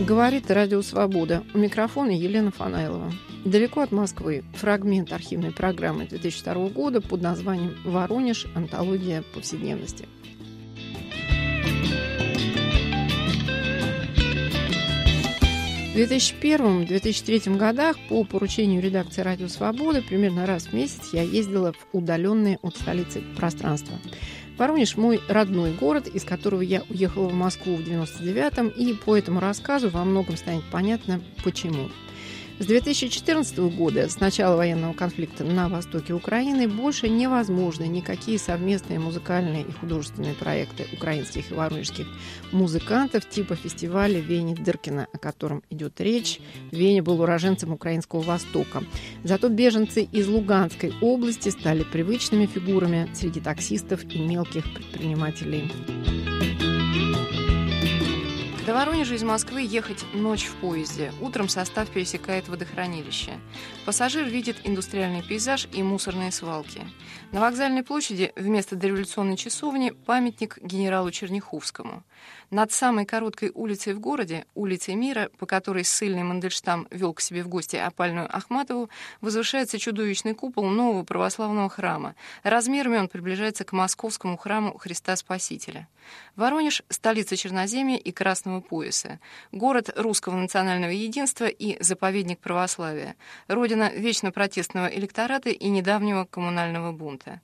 Говорит Радио Свобода. У микрофона Елена Фанайлова. Далеко от Москвы. Фрагмент архивной программы 2002 года под названием «Воронеж. Антология повседневности». В 2001-2003 годах по поручению редакции «Радио Свобода» примерно раз в месяц я ездила в удаленные от столицы пространства. Воронеж – мой родной город, из которого я уехала в Москву в 99-м, и по этому рассказу во многом станет понятно, почему. С 2014 года, с начала военного конфликта на востоке Украины, больше невозможны никакие совместные музыкальные и художественные проекты украинских и воронежских музыкантов типа фестиваля Вени Дыркина, о котором идет речь. Веня был уроженцем Украинского Востока. Зато беженцы из Луганской области стали привычными фигурами среди таксистов и мелких предпринимателей. До Воронежа из Москвы ехать ночь в поезде. Утром состав пересекает водохранилище. Пассажир видит индустриальный пейзаж и мусорные свалки. На вокзальной площади вместо дореволюционной часовни памятник генералу Черняховскому. Над самой короткой улицей в городе, улицей Мира, по которой ссыльный Мандельштам вел к себе в гости опальную Ахматову, возвышается чудовищный купол нового православного храма. Размерами он приближается к московскому храму Христа Спасителя. Воронеж – столица Черноземья и Красного пояса, город русского национального единства и заповедник православия, родина вечно протестного электората и недавнего коммунального бунта.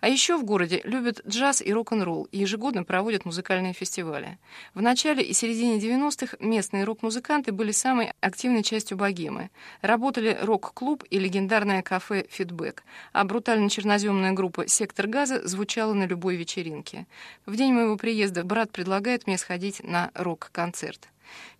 А еще в городе любят джаз и рок-н-ролл и ежегодно проводят музыкальные фестивали. В начале и середине 90-х местные рок-музыканты были самой активной частью богемы. Работали рок-клуб и легендарное кафе «Фидбэк», а брутально-черноземная группа «Сектор газа» звучала на любой вечеринке. В день моего приезда брат предлагает мне сходить на рок-концерт.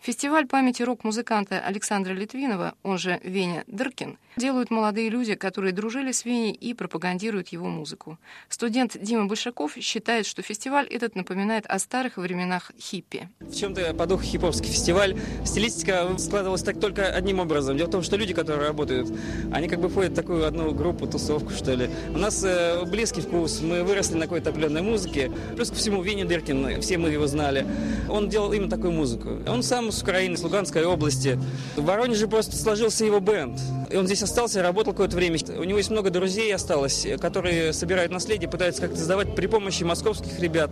Фестиваль памяти рок-музыканта Александра Литвинова, он же Веня Дыркин, делают молодые люди, которые дружили с Веней и пропагандируют его музыку. Студент Дима Большаков считает, что фестиваль этот напоминает о старых временах хиппи. В чем-то по духу хиповский фестиваль. Стилистика складывалась так только одним образом. Дело в том, что люди, которые работают, они как бы входят в такую одну группу, тусовку, что ли. У нас э, близкий вкус, мы выросли на какой-то определенной музыке. Плюс ко всему, Веня Дыркин, все мы его знали. Он делал именно такую музыку. Он сам с Украины, с Луганской области. В Воронеже просто сложился его бенд. И он здесь остался, работал какое-то время. У него есть много друзей осталось, которые собирают наследие, пытаются как-то сдавать при помощи московских ребят.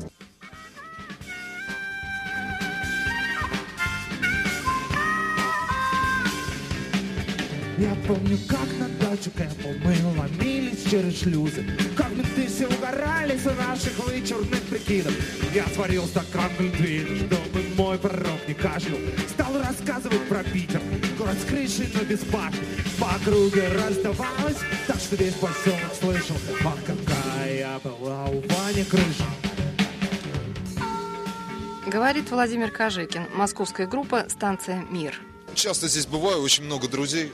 Я помню, как на дачу Кэмпбелл мы ломились через шлюзы. Как менты все угорали за наших вычурных прикидов. Я сварил стакан глинтвейна, чтобы мой пророк не кашлял. Стал рассказывать про Питер, город с крышей, но без башни. По округе раздавалось, так что весь поселок слышал. А какая была у Вани крыша. Говорит Владимир Кожикин, московская группа «Станция Мир». Часто здесь бываю, очень много друзей.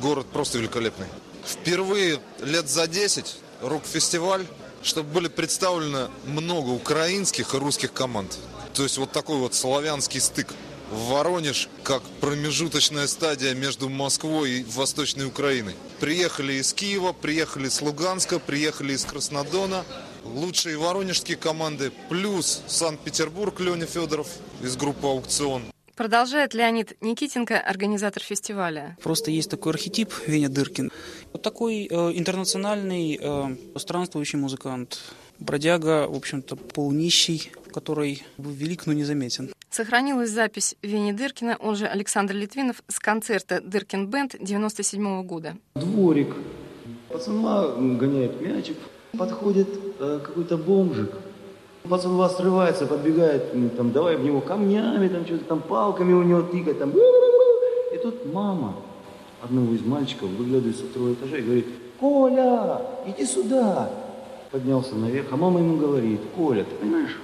Город просто великолепный. Впервые лет за 10 рок-фестиваль, чтобы были представлены много украинских и русских команд. То есть вот такой вот славянский стык. Воронеж как промежуточная стадия между Москвой и Восточной Украиной. Приехали из Киева, приехали с Луганска, приехали из Краснодона. Лучшие воронежские команды, плюс Санкт-Петербург, Леня Федоров из группы «Аукцион». Продолжает Леонид Никитенко, организатор фестиваля. Просто есть такой архетип Веня Дыркин. Вот такой э, интернациональный э, странствующий музыкант. Бродяга, в общем-то, полунищий, который велик, но незаметен. Сохранилась запись Вени Дыркина, он же Александр Литвинов, с концерта «Дыркин Бенд» 97 года. Дворик. Пацана гоняет мячик. Подходит э, какой-то бомжик. Пацан вас срывается, подбегает, там, давай в него камнями, там что-то там палками у него тыкать, там. И тут мама одного из мальчиков выглядывает со второго этажа и говорит, Коля, иди сюда. Поднялся наверх, а мама ему говорит, Коля, ты понимаешь,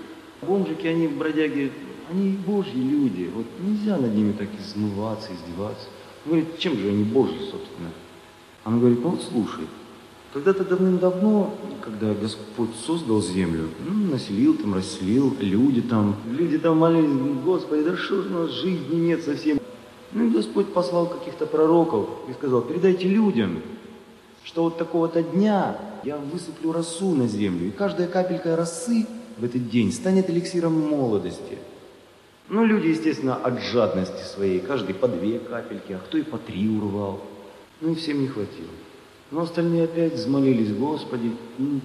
бомжики, они бродяги, они божьи люди, вот нельзя над ними так измываться, издеваться. Говорит, чем же они божьи, собственно? Она говорит, ну вот слушай, когда-то давным-давно, когда Господь создал землю, ну, населил там, расселил, люди там, люди там молились, Господи, да что у нас жизни нет совсем. Ну и Господь послал каких-то пророков и сказал, передайте людям, что вот такого-то дня я высыплю росу на землю, и каждая капелька росы в этот день станет эликсиром молодости. Ну, люди, естественно, от жадности своей, каждый по две капельки, а кто и по три урвал. Ну и всем не хватило. Но остальные опять взмолились, Господи,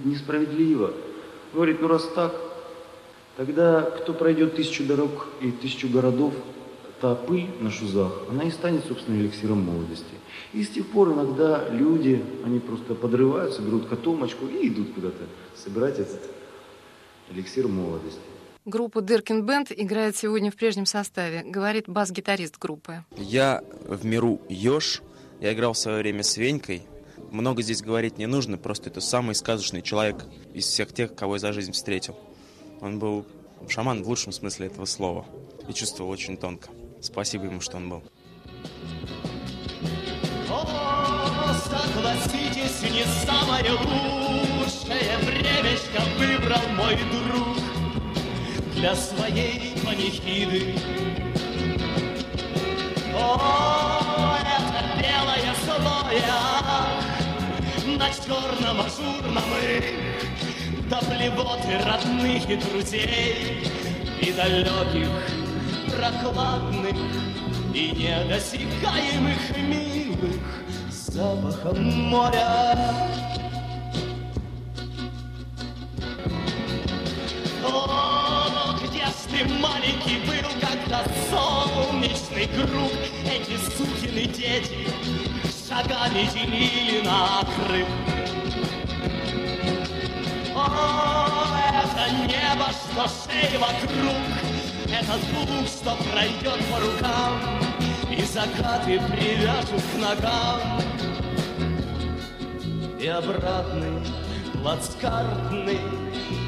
несправедливо. Говорит, ну раз так, тогда кто пройдет тысячу дорог и тысячу городов, та пыль на шузах, она и станет, собственно, эликсиром молодости. И с тех пор иногда люди, они просто подрываются, берут котомочку и идут куда-то собирать этот эликсир молодости. Группа Дыркин Бенд играет сегодня в прежнем составе, говорит бас-гитарист группы. Я в миру Ёж. Я играл в свое время с Венькой. Много здесь говорить не нужно, просто это самый сказочный человек из всех тех, кого я за жизнь встретил. Он был шаман в лучшем смысле этого слова и чувствовал очень тонко. Спасибо ему, что он был. Согласитесь, не самое лучшее времечко выбрал мой друг для своей панихиды. О, это белое слоя на черном ажурном до плевоты родных и друзей. И далеких прохладных и недосягаемых милых запахом моря. О, где ж ты маленький был, когда солнечный круг? Эти сукины дети шагами делили на крыв. О, это небо, что шеи вокруг, этот лук, что пройдет по рукам, И закаты привяжут к ногам. И обратный, плацкартный,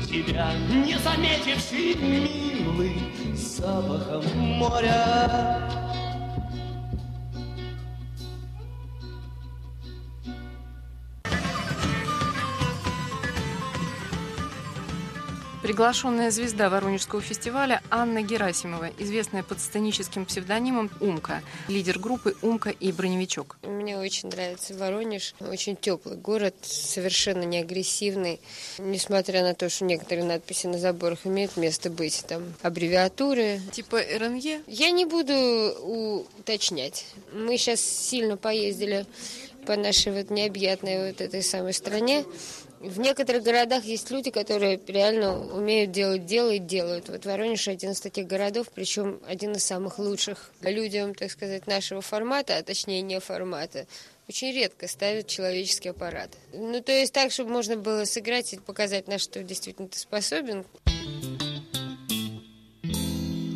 Тебя не заметивший, милый, Запахом моря. Приглашенная звезда Воронежского фестиваля Анна Герасимова, известная под сценическим псевдонимом Умка, лидер группы Умка и Броневичок. Мне очень нравится Воронеж. Очень теплый город, совершенно не агрессивный. Несмотря на то, что некоторые надписи на заборах имеют место быть. Там аббревиатуры. Типа РНЕ? Я не буду уточнять. Мы сейчас сильно поездили по нашей вот необъятной вот этой самой стране. В некоторых городах есть люди, которые реально умеют делать дело и делают. Вот Воронеж один из таких городов, причем один из самых лучших. Людям, так сказать, нашего формата, а точнее не формата, очень редко ставят человеческий аппарат. Ну, то есть так, чтобы можно было сыграть и показать, на что действительно ты способен.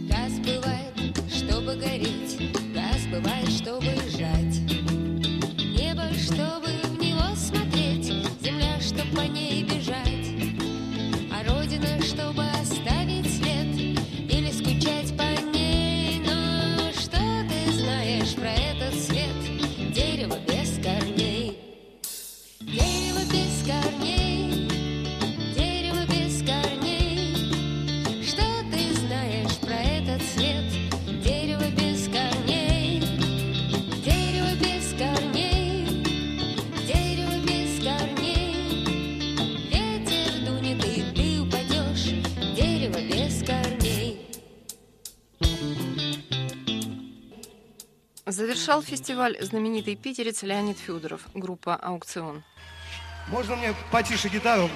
Газ бывает, чтобы гореть, газ бывает, чтобы жать. Небо, чтобы Завершал фестиваль знаменитый питерец Леонид Федоров, группа «Аукцион». Можно мне потише гитару?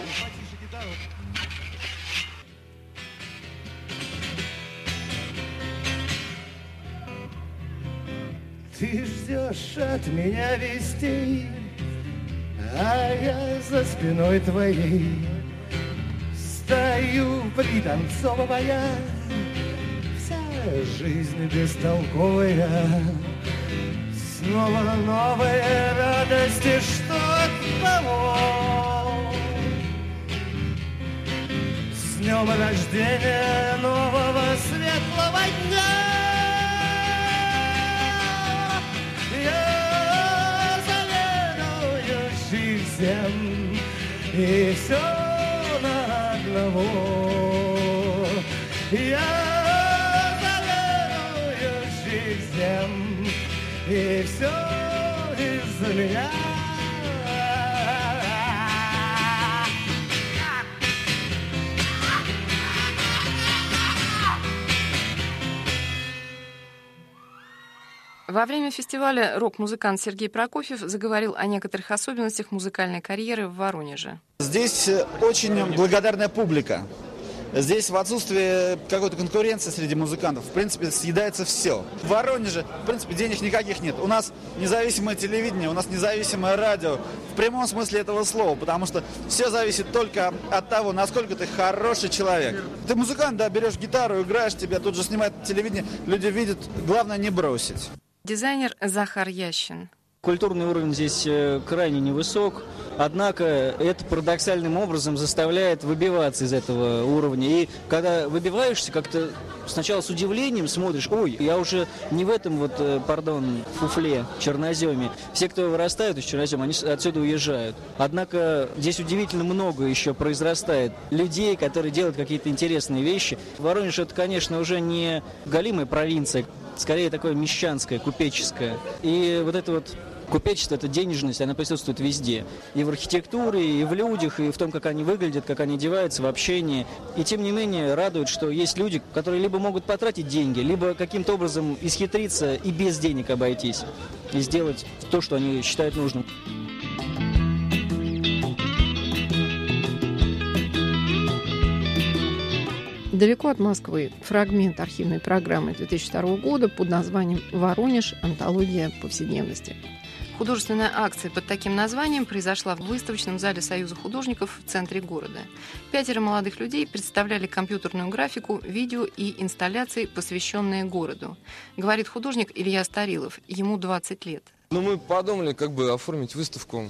Ты ждешь от меня вестей, а я за спиной твоей стою, пританцовывая, жизнь бестолковая. Снова новые радости, что от того. С днем рождения нового светлого дня. Всем и все на одного. Я всем, и все из-за меня. Во время фестиваля рок-музыкант Сергей Прокофьев заговорил о некоторых особенностях музыкальной карьеры в Воронеже. Здесь очень благодарная публика. Здесь в отсутствии какой-то конкуренции среди музыкантов, в принципе, съедается все. В Воронеже, в принципе, денег никаких нет. У нас независимое телевидение, у нас независимое радио. В прямом смысле этого слова, потому что все зависит только от того, насколько ты хороший человек. Ты музыкант, да, берешь гитару, играешь, тебя тут же снимает телевидение, люди видят, главное не бросить. Дизайнер Захар Ящин. Культурный уровень здесь э, крайне невысок, однако это парадоксальным образом заставляет выбиваться из этого уровня. И когда выбиваешься, как-то сначала с удивлением смотришь, ой, я уже не в этом вот, э, пардон, фуфле, черноземе. Все, кто вырастают из чернозема, они отсюда уезжают. Однако здесь удивительно много еще произрастает людей, которые делают какие-то интересные вещи. Воронеж это, конечно, уже не галимая провинция, скорее такое мещанское, купеческое. И вот это вот Купечество – это денежность, она присутствует везде. И в архитектуре, и в людях, и в том, как они выглядят, как они одеваются, в общении. И тем не менее радует, что есть люди, которые либо могут потратить деньги, либо каким-то образом исхитриться и без денег обойтись. И сделать то, что они считают нужным. Далеко от Москвы фрагмент архивной программы 2002 года под названием «Воронеж. Антология повседневности». Художественная акция под таким названием произошла в выставочном зале Союза художников в центре города. Пятеро молодых людей представляли компьютерную графику, видео и инсталляции, посвященные городу. Говорит художник Илья Старилов, ему 20 лет. Ну, мы подумали, как бы оформить выставку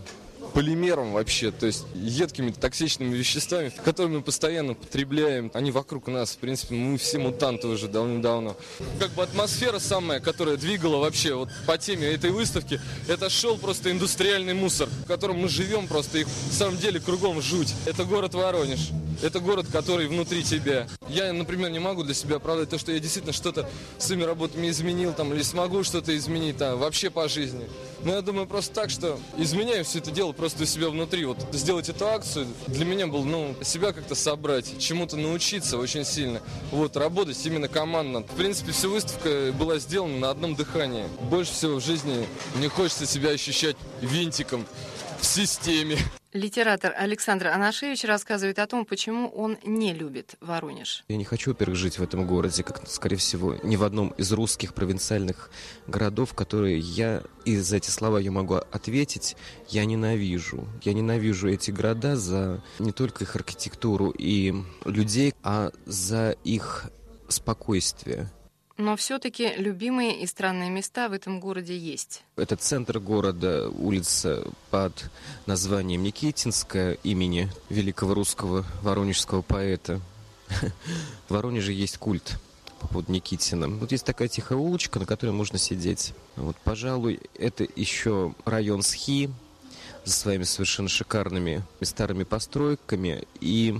полимером вообще, то есть едкими токсичными веществами, которые мы постоянно потребляем. Они вокруг нас, в принципе, мы все мутанты уже давным-давно. Как бы атмосфера самая, которая двигала вообще вот по теме этой выставки, это шел просто индустриальный мусор, в котором мы живем просто, их в самом деле кругом жуть. Это город Воронеж. Это город, который внутри тебя. Я, например, не могу для себя оправдать то, что я действительно что-то своими работами изменил, там, или смогу что-то изменить, там, вообще по жизни. Но я думаю просто так, что изменяю все это дело просто у себя внутри. Вот сделать эту акцию для меня был, ну, себя как-то собрать, чему-то научиться очень сильно. Вот, работать именно командно. В принципе, вся выставка была сделана на одном дыхании. Больше всего в жизни мне хочется себя ощущать винтиком в системе. Литератор Александр Анашевич рассказывает о том, почему он не любит Воронеж. Я не хочу, во-первых, жить в этом городе, как, скорее всего, ни в одном из русских провинциальных городов, которые я, и за эти слова я могу ответить, я ненавижу. Я ненавижу эти города за не только их архитектуру и людей, а за их спокойствие. Но все-таки любимые и странные места в этом городе есть. Это центр города, улица под названием Никитинская имени великого русского воронежского поэта. В Воронеже есть культ по поводу Никитина. Вот есть такая тихая улочка, на которой можно сидеть. Вот, пожалуй, это еще район Схи со своими совершенно шикарными старыми постройками и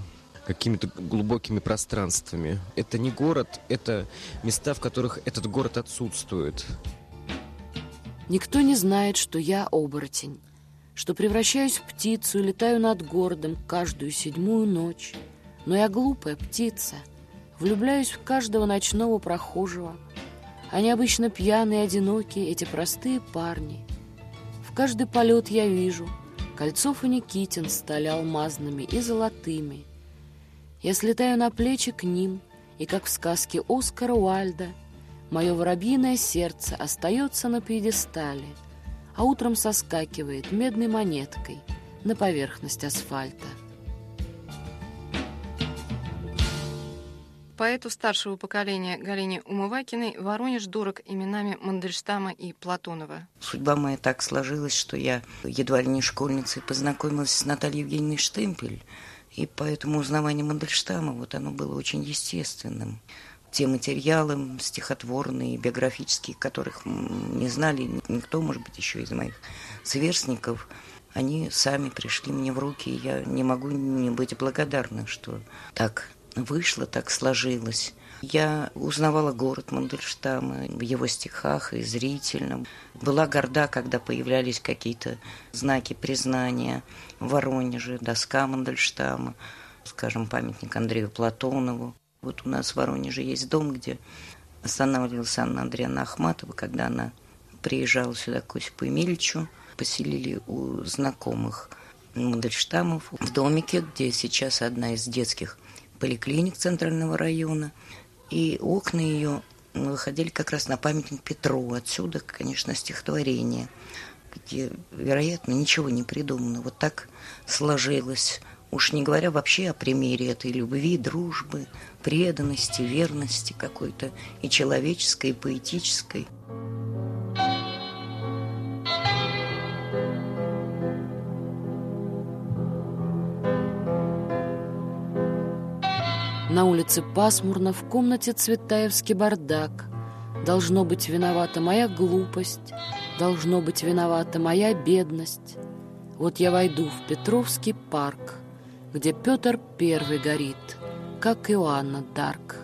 какими-то глубокими пространствами. Это не город, это места, в которых этот город отсутствует. Никто не знает, что я оборотень, что превращаюсь в птицу и летаю над городом каждую седьмую ночь. Но я глупая птица, влюбляюсь в каждого ночного прохожего. Они обычно пьяные, одинокие, эти простые парни. В каждый полет я вижу, Кольцов и Никитин стали алмазными и золотыми — я слетаю на плечи к ним, и, как в сказке Оскара Уальда, мое воробьиное сердце остается на пьедестале, а утром соскакивает медной монеткой на поверхность асфальта. Поэту старшего поколения Галине Умывакиной Воронеж дорог именами Мандельштама и Платонова. Судьба моя так сложилась, что я едва ли не школьницей познакомилась с Натальей Евгеньевной Штемпель, и поэтому узнавание Мандельштама, вот оно было очень естественным. Те материалы стихотворные, биографические, которых не знали никто, может быть, еще из моих сверстников, они сами пришли мне в руки, и я не могу не быть благодарна, что так вышло, так сложилось. Я узнавала город Мандельштама в его стихах и зрительно. Была горда, когда появлялись какие-то знаки признания в Воронеже, доска Мандельштама, скажем, памятник Андрею Платонову. Вот у нас в Воронеже есть дом, где останавливалась Анна Андреевна Ахматова, когда она приезжал сюда к Осипу Емельичу, поселили у знакомых Мандельштамов в домике, где сейчас одна из детских поликлиник Центрального района. И окна ее выходили как раз на памятник Петру. Отсюда, конечно, стихотворение, где, вероятно, ничего не придумано. Вот так сложилось. Уж не говоря вообще о примере этой любви, дружбы, преданности, верности какой-то и человеческой, и поэтической. На улице пасмурно, в комнате Цветаевский бардак. Должно быть виновата моя глупость, должно быть виновата моя бедность. Вот я войду в Петровский парк, где Петр Первый горит, как Иоанна Дарк.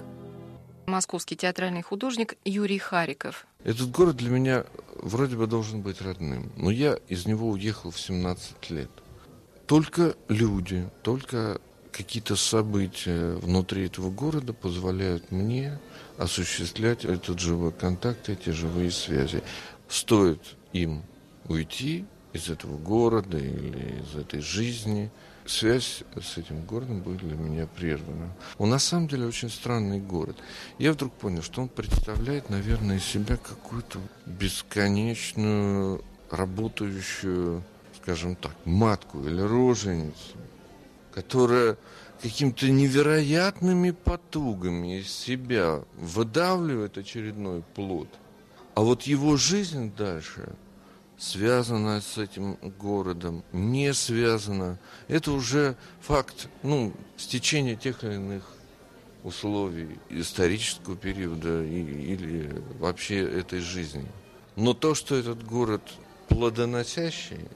Московский театральный художник Юрий Хариков. Этот город для меня вроде бы должен быть родным, но я из него уехал в 17 лет. Только люди, только какие-то события внутри этого города позволяют мне осуществлять этот живой контакт, эти живые связи. Стоит им уйти из этого города или из этой жизни, связь с этим городом будет для меня прервана. Он на самом деле очень странный город. Я вдруг понял, что он представляет, наверное, из себя какую-то бесконечную работающую, скажем так, матку или роженицу, которая какими-то невероятными потугами из себя выдавливает очередной плод. А вот его жизнь дальше связана с этим городом, не связана. Это уже факт, ну, стечения тех или иных условий исторического периода и, или вообще этой жизни. Но то, что этот город плодоносящий,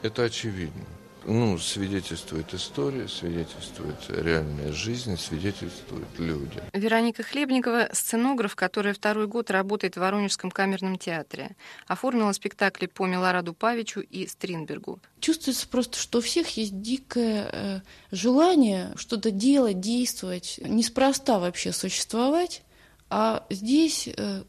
это очевидно ну, свидетельствует история, свидетельствует реальная жизнь, свидетельствуют люди. Вероника Хлебникова – сценограф, которая второй год работает в Воронежском камерном театре. Оформила спектакли по Милораду Павичу и Стринбергу. Чувствуется просто, что у всех есть дикое э, желание что-то делать, действовать, неспроста вообще существовать. А здесь э,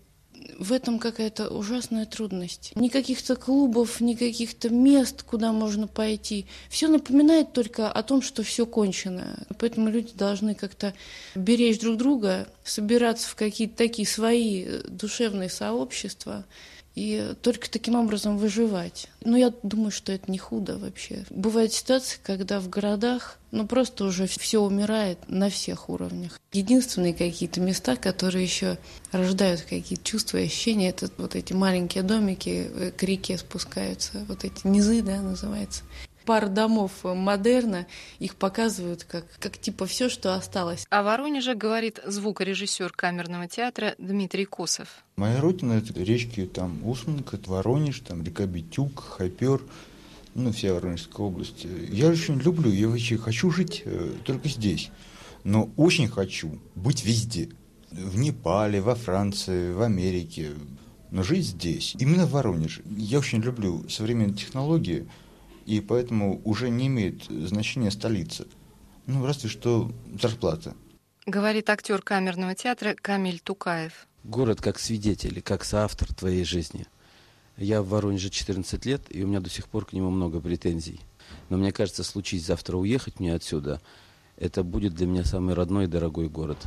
в этом какая-то ужасная трудность. Ни каких-то клубов, ни каких-то мест, куда можно пойти. Все напоминает только о том, что все кончено. Поэтому люди должны как-то беречь друг друга, собираться в какие-то такие свои душевные сообщества и только таким образом выживать. Но я думаю, что это не худо вообще. Бывают ситуации, когда в городах ну просто уже все умирает на всех уровнях. Единственные какие-то места, которые еще рождают какие-то чувства и ощущения, это вот эти маленькие домики э, к реке спускаются, вот эти низы, да, называется пар домов модерна, их показывают как, как типа все, что осталось. О Воронеже говорит звукорежиссер камерного театра Дмитрий Косов. Моя родина – это речки там Усманка, Воронеж, там река Битюк, Хайпер, ну, вся Воронежская область. Я очень люблю, я вообще хочу жить э, только здесь, но очень хочу быть везде. В Непале, во Франции, в Америке, но жить здесь, именно в Воронеже. Я очень люблю современные технологии, и поэтому уже не имеет значения столица. Ну, разве что зарплата. Говорит актер камерного театра Камиль Тукаев. Город как свидетель, как соавтор твоей жизни. Я в Воронеже 14 лет, и у меня до сих пор к нему много претензий. Но мне кажется, случись завтра уехать мне отсюда, это будет для меня самый родной и дорогой город.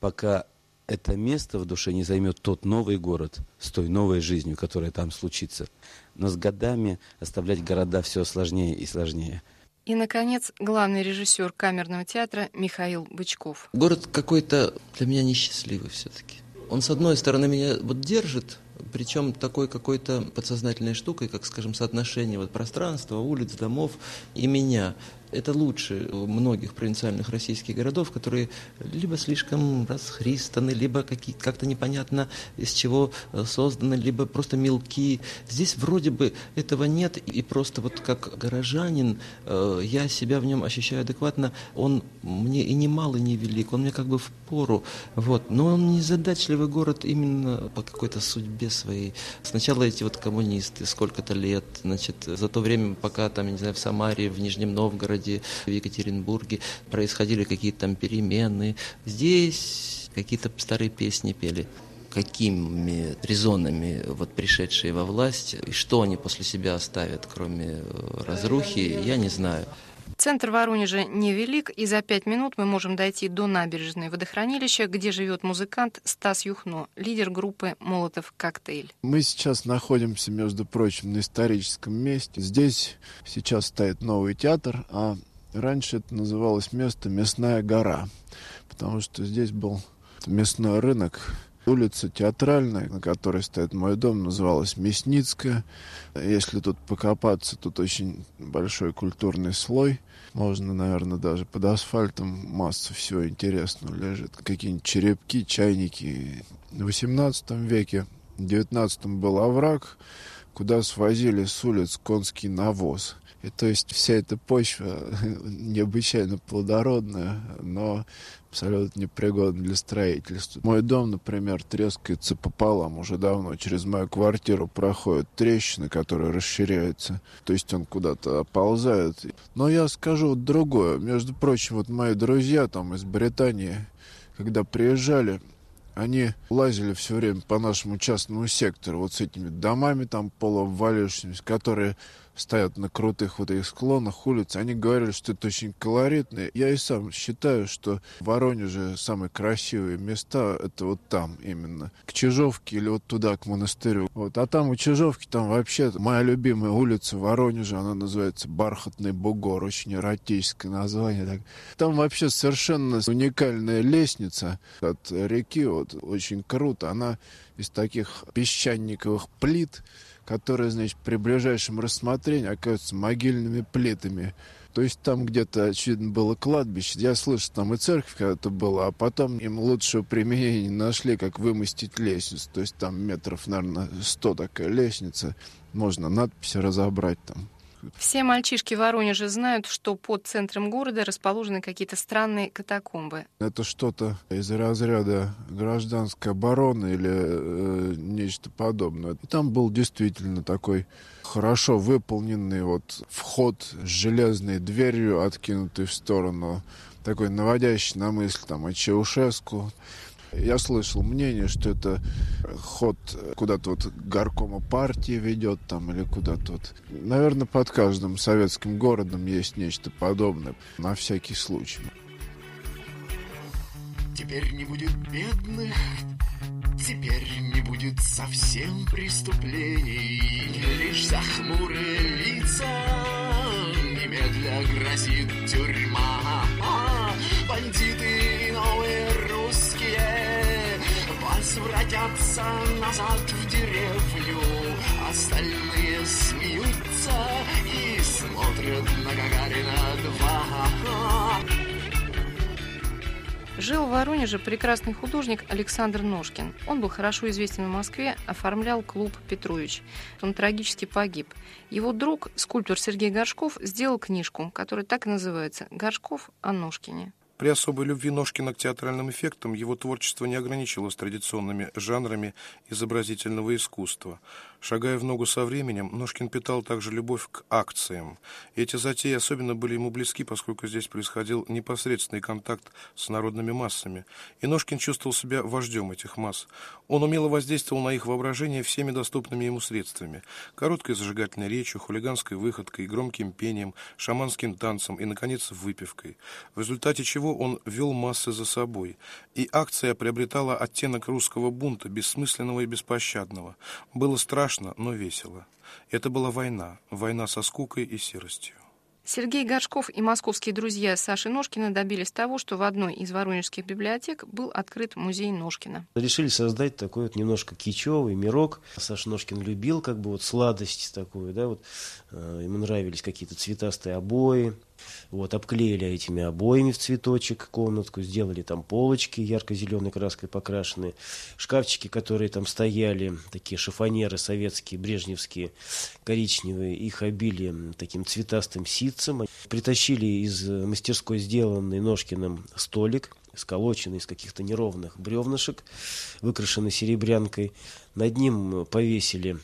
Пока это место в душе не займет тот новый город с той новой жизнью, которая там случится. Но с годами оставлять города все сложнее и сложнее. И, наконец, главный режиссер камерного театра Михаил Бычков. Город какой-то для меня несчастливый все-таки. Он, с одной стороны, меня вот держит, причем такой какой-то подсознательной штукой, как, скажем, соотношение вот пространства, улиц, домов и меня это лучше многих провинциальных российских городов, которые либо слишком расхристаны, либо как-то непонятно из чего э, созданы, либо просто мелки. Здесь вроде бы этого нет, и просто вот как горожанин э, я себя в нем ощущаю адекватно. Он мне и не мал, и не велик, он мне как бы в пору. Вот. Но он не задачливый город именно по какой-то судьбе своей. Сначала эти вот коммунисты, сколько-то лет, значит, за то время, пока там, не знаю, в Самаре, в Нижнем Новгороде, городе, в Екатеринбурге происходили какие-то там перемены. Здесь какие-то старые песни пели. какими резонами вот пришедшие во власть, и что они после себя оставят, кроме разрухи, я не знаю. Центр Воронежа невелик, и за пять минут мы можем дойти до набережной водохранилища, где живет музыкант Стас Юхно, лидер группы «Молотов Коктейль». Мы сейчас находимся, между прочим, на историческом месте. Здесь сейчас стоит новый театр, а раньше это называлось место «Мясная гора», потому что здесь был мясной рынок, Улица Театральная, на которой стоит мой дом, называлась Мясницкая. Если тут покопаться, тут очень большой культурный слой. Можно, наверное, даже под асфальтом масса всего интересного лежит. Какие-нибудь черепки, чайники. В XVIII веке, в XIX был овраг, куда свозили с улиц конский навоз. И то есть вся эта почва необычайно плодородная, но абсолютно непригодна для строительства. Мой дом, например, трескается пополам уже давно. Через мою квартиру проходят трещины, которые расширяются. То есть он куда-то оползает. Но я скажу вот другое. Между прочим, вот мои друзья там из Британии, когда приезжали, они лазили все время по нашему частному сектору, вот с этими домами там полуобвалившимися, которые стоят на крутых вот этих склонах улиц, они говорили, что это очень колоритно. Я и сам считаю, что в Воронеже самые красивые места это вот там именно. К Чижовке или вот туда, к монастырю. Вот. А там у Чижовки, там вообще моя любимая улица Воронеже, она называется Бархатный Бугор, очень эротическое название. Так. Там вообще совершенно уникальная лестница от реки, вот очень круто. Она из таких песчаниковых плит, которые, значит, при ближайшем рассмотрении оказываются могильными плитами. То есть там где-то, очевидно, было кладбище. Я слышал, там и церковь когда-то была, а потом им лучшего применения нашли, как вымостить лестницу. То есть там метров, наверное, сто такая лестница. Можно надписи разобрать там. Все мальчишки в Воронеже знают, что под центром города расположены какие-то странные катакомбы. Это что-то из разряда гражданской обороны или э, нечто подобное. И там был действительно такой хорошо выполненный вот вход с железной дверью, откинутый в сторону, такой наводящий на мысль там о Чаушеску. Я слышал мнение, что это ход куда-то вот горкома партии ведет там или куда-то вот. Наверное, под каждым советским городом есть нечто подобное, на всякий случай. Теперь не будет бедных, теперь не будет совсем преступлений, лишь за хмурые лица немедля грозит тюрьма. Бандиты возвратятся назад в деревню. Остальные смеются и смотрят на Гагарина 2. Жил в Воронеже прекрасный художник Александр Ножкин. Он был хорошо известен в Москве, оформлял клуб «Петрович». Он трагически погиб. Его друг, скульптор Сергей Горшков, сделал книжку, которая так и называется «Горшков о Ножкине». При особой любви Ножкина к театральным эффектам его творчество не ограничивалось традиционными жанрами изобразительного искусства. Шагая в ногу со временем, Ножкин питал также любовь к акциям. Эти затеи особенно были ему близки, поскольку здесь происходил непосредственный контакт с народными массами. И Ножкин чувствовал себя вождем этих масс. Он умело воздействовал на их воображение всеми доступными ему средствами. Короткой зажигательной речью, хулиганской выходкой, громким пением, шаманским танцем и, наконец, выпивкой. В результате чего он вел массы за собой. И акция приобретала оттенок русского бунта, бессмысленного и беспощадного. Было страшно страшно, но весело. Это была война, война со скукой и серостью. Сергей Горшков и московские друзья Саши Ножкина добились того, что в одной из воронежских библиотек был открыт музей Ножкина. Решили создать такой вот немножко кичевый мирок. Саша Ножкин любил как бы вот сладость такую, да, вот э, ему нравились какие-то цветастые обои, вот, обклеили этими обоями в цветочек комнатку, сделали там полочки ярко-зеленой краской покрашенные, шкафчики, которые там стояли, такие шифонеры советские, брежневские, коричневые, их обили таким цветастым ситцем. Притащили из мастерской сделанный Ножкиным столик, сколоченный из каких-то неровных бревнышек, выкрашенный серебрянкой. Над ним повесили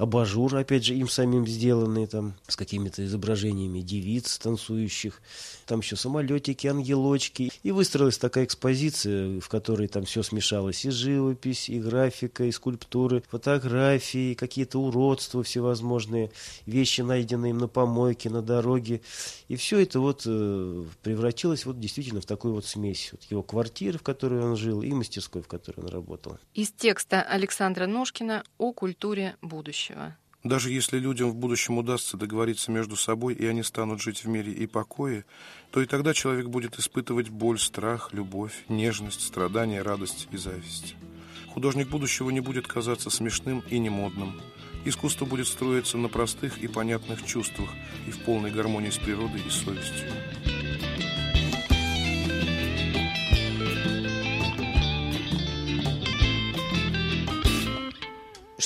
абажур, опять же, им самим сделанный, там, с какими-то изображениями девиц танцующих, там еще самолетики, ангелочки. И выстроилась такая экспозиция, в которой там все смешалось, и живопись, и графика, и скульптуры, фотографии, какие-то уродства всевозможные, вещи, найденные им на помойке, на дороге. И все это вот э, превратилось вот действительно в такую вот смесь. Вот его квартиры, в которой он жил, и мастерской, в которой он работал. Из текста Александра Ножкина о культуре будущего. Даже если людям в будущем удастся договориться между собой, и они станут жить в мире и покое, то и тогда человек будет испытывать боль, страх, любовь, нежность, страдания, радость и зависть. Художник будущего не будет казаться смешным и немодным. Искусство будет строиться на простых и понятных чувствах и в полной гармонии с природой и совестью.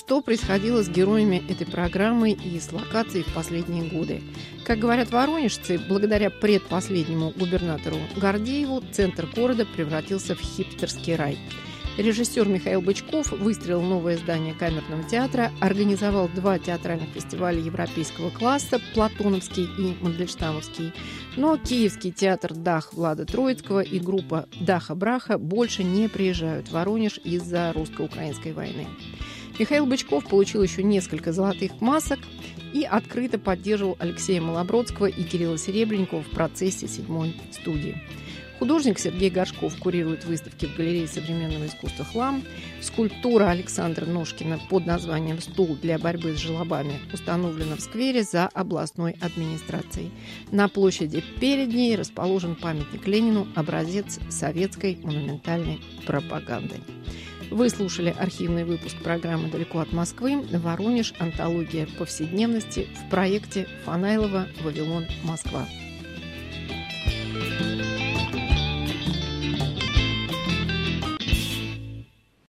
Что происходило с героями этой программы и с локацией в последние годы. Как говорят воронежцы, благодаря предпоследнему губернатору Гордееву центр города превратился в хипстерский рай. Режиссер Михаил Бычков выстроил новое здание камерного театра, организовал два театральных фестиваля европейского класса «Платоновский» и «Мандельштамовский». Но Киевский театр «Дах» Влада Троицкого и группа «Даха Браха» больше не приезжают в Воронеж из-за русско-украинской войны. Михаил Бычков получил еще несколько золотых масок и открыто поддерживал Алексея Малобродского и Кирилла Серебренникова в процессе седьмой студии. Художник Сергей Горшков курирует выставки в галерее современного искусства «Хлам». Скульптура Александра Ножкина под названием «Стул для борьбы с желобами» установлена в сквере за областной администрацией. На площади перед ней расположен памятник Ленину, образец советской монументальной пропаганды. Вы слушали архивный выпуск программы «Далеко от Москвы. Воронеж. Антология повседневности» в проекте Фанайлова «Вавилон. Москва». thank you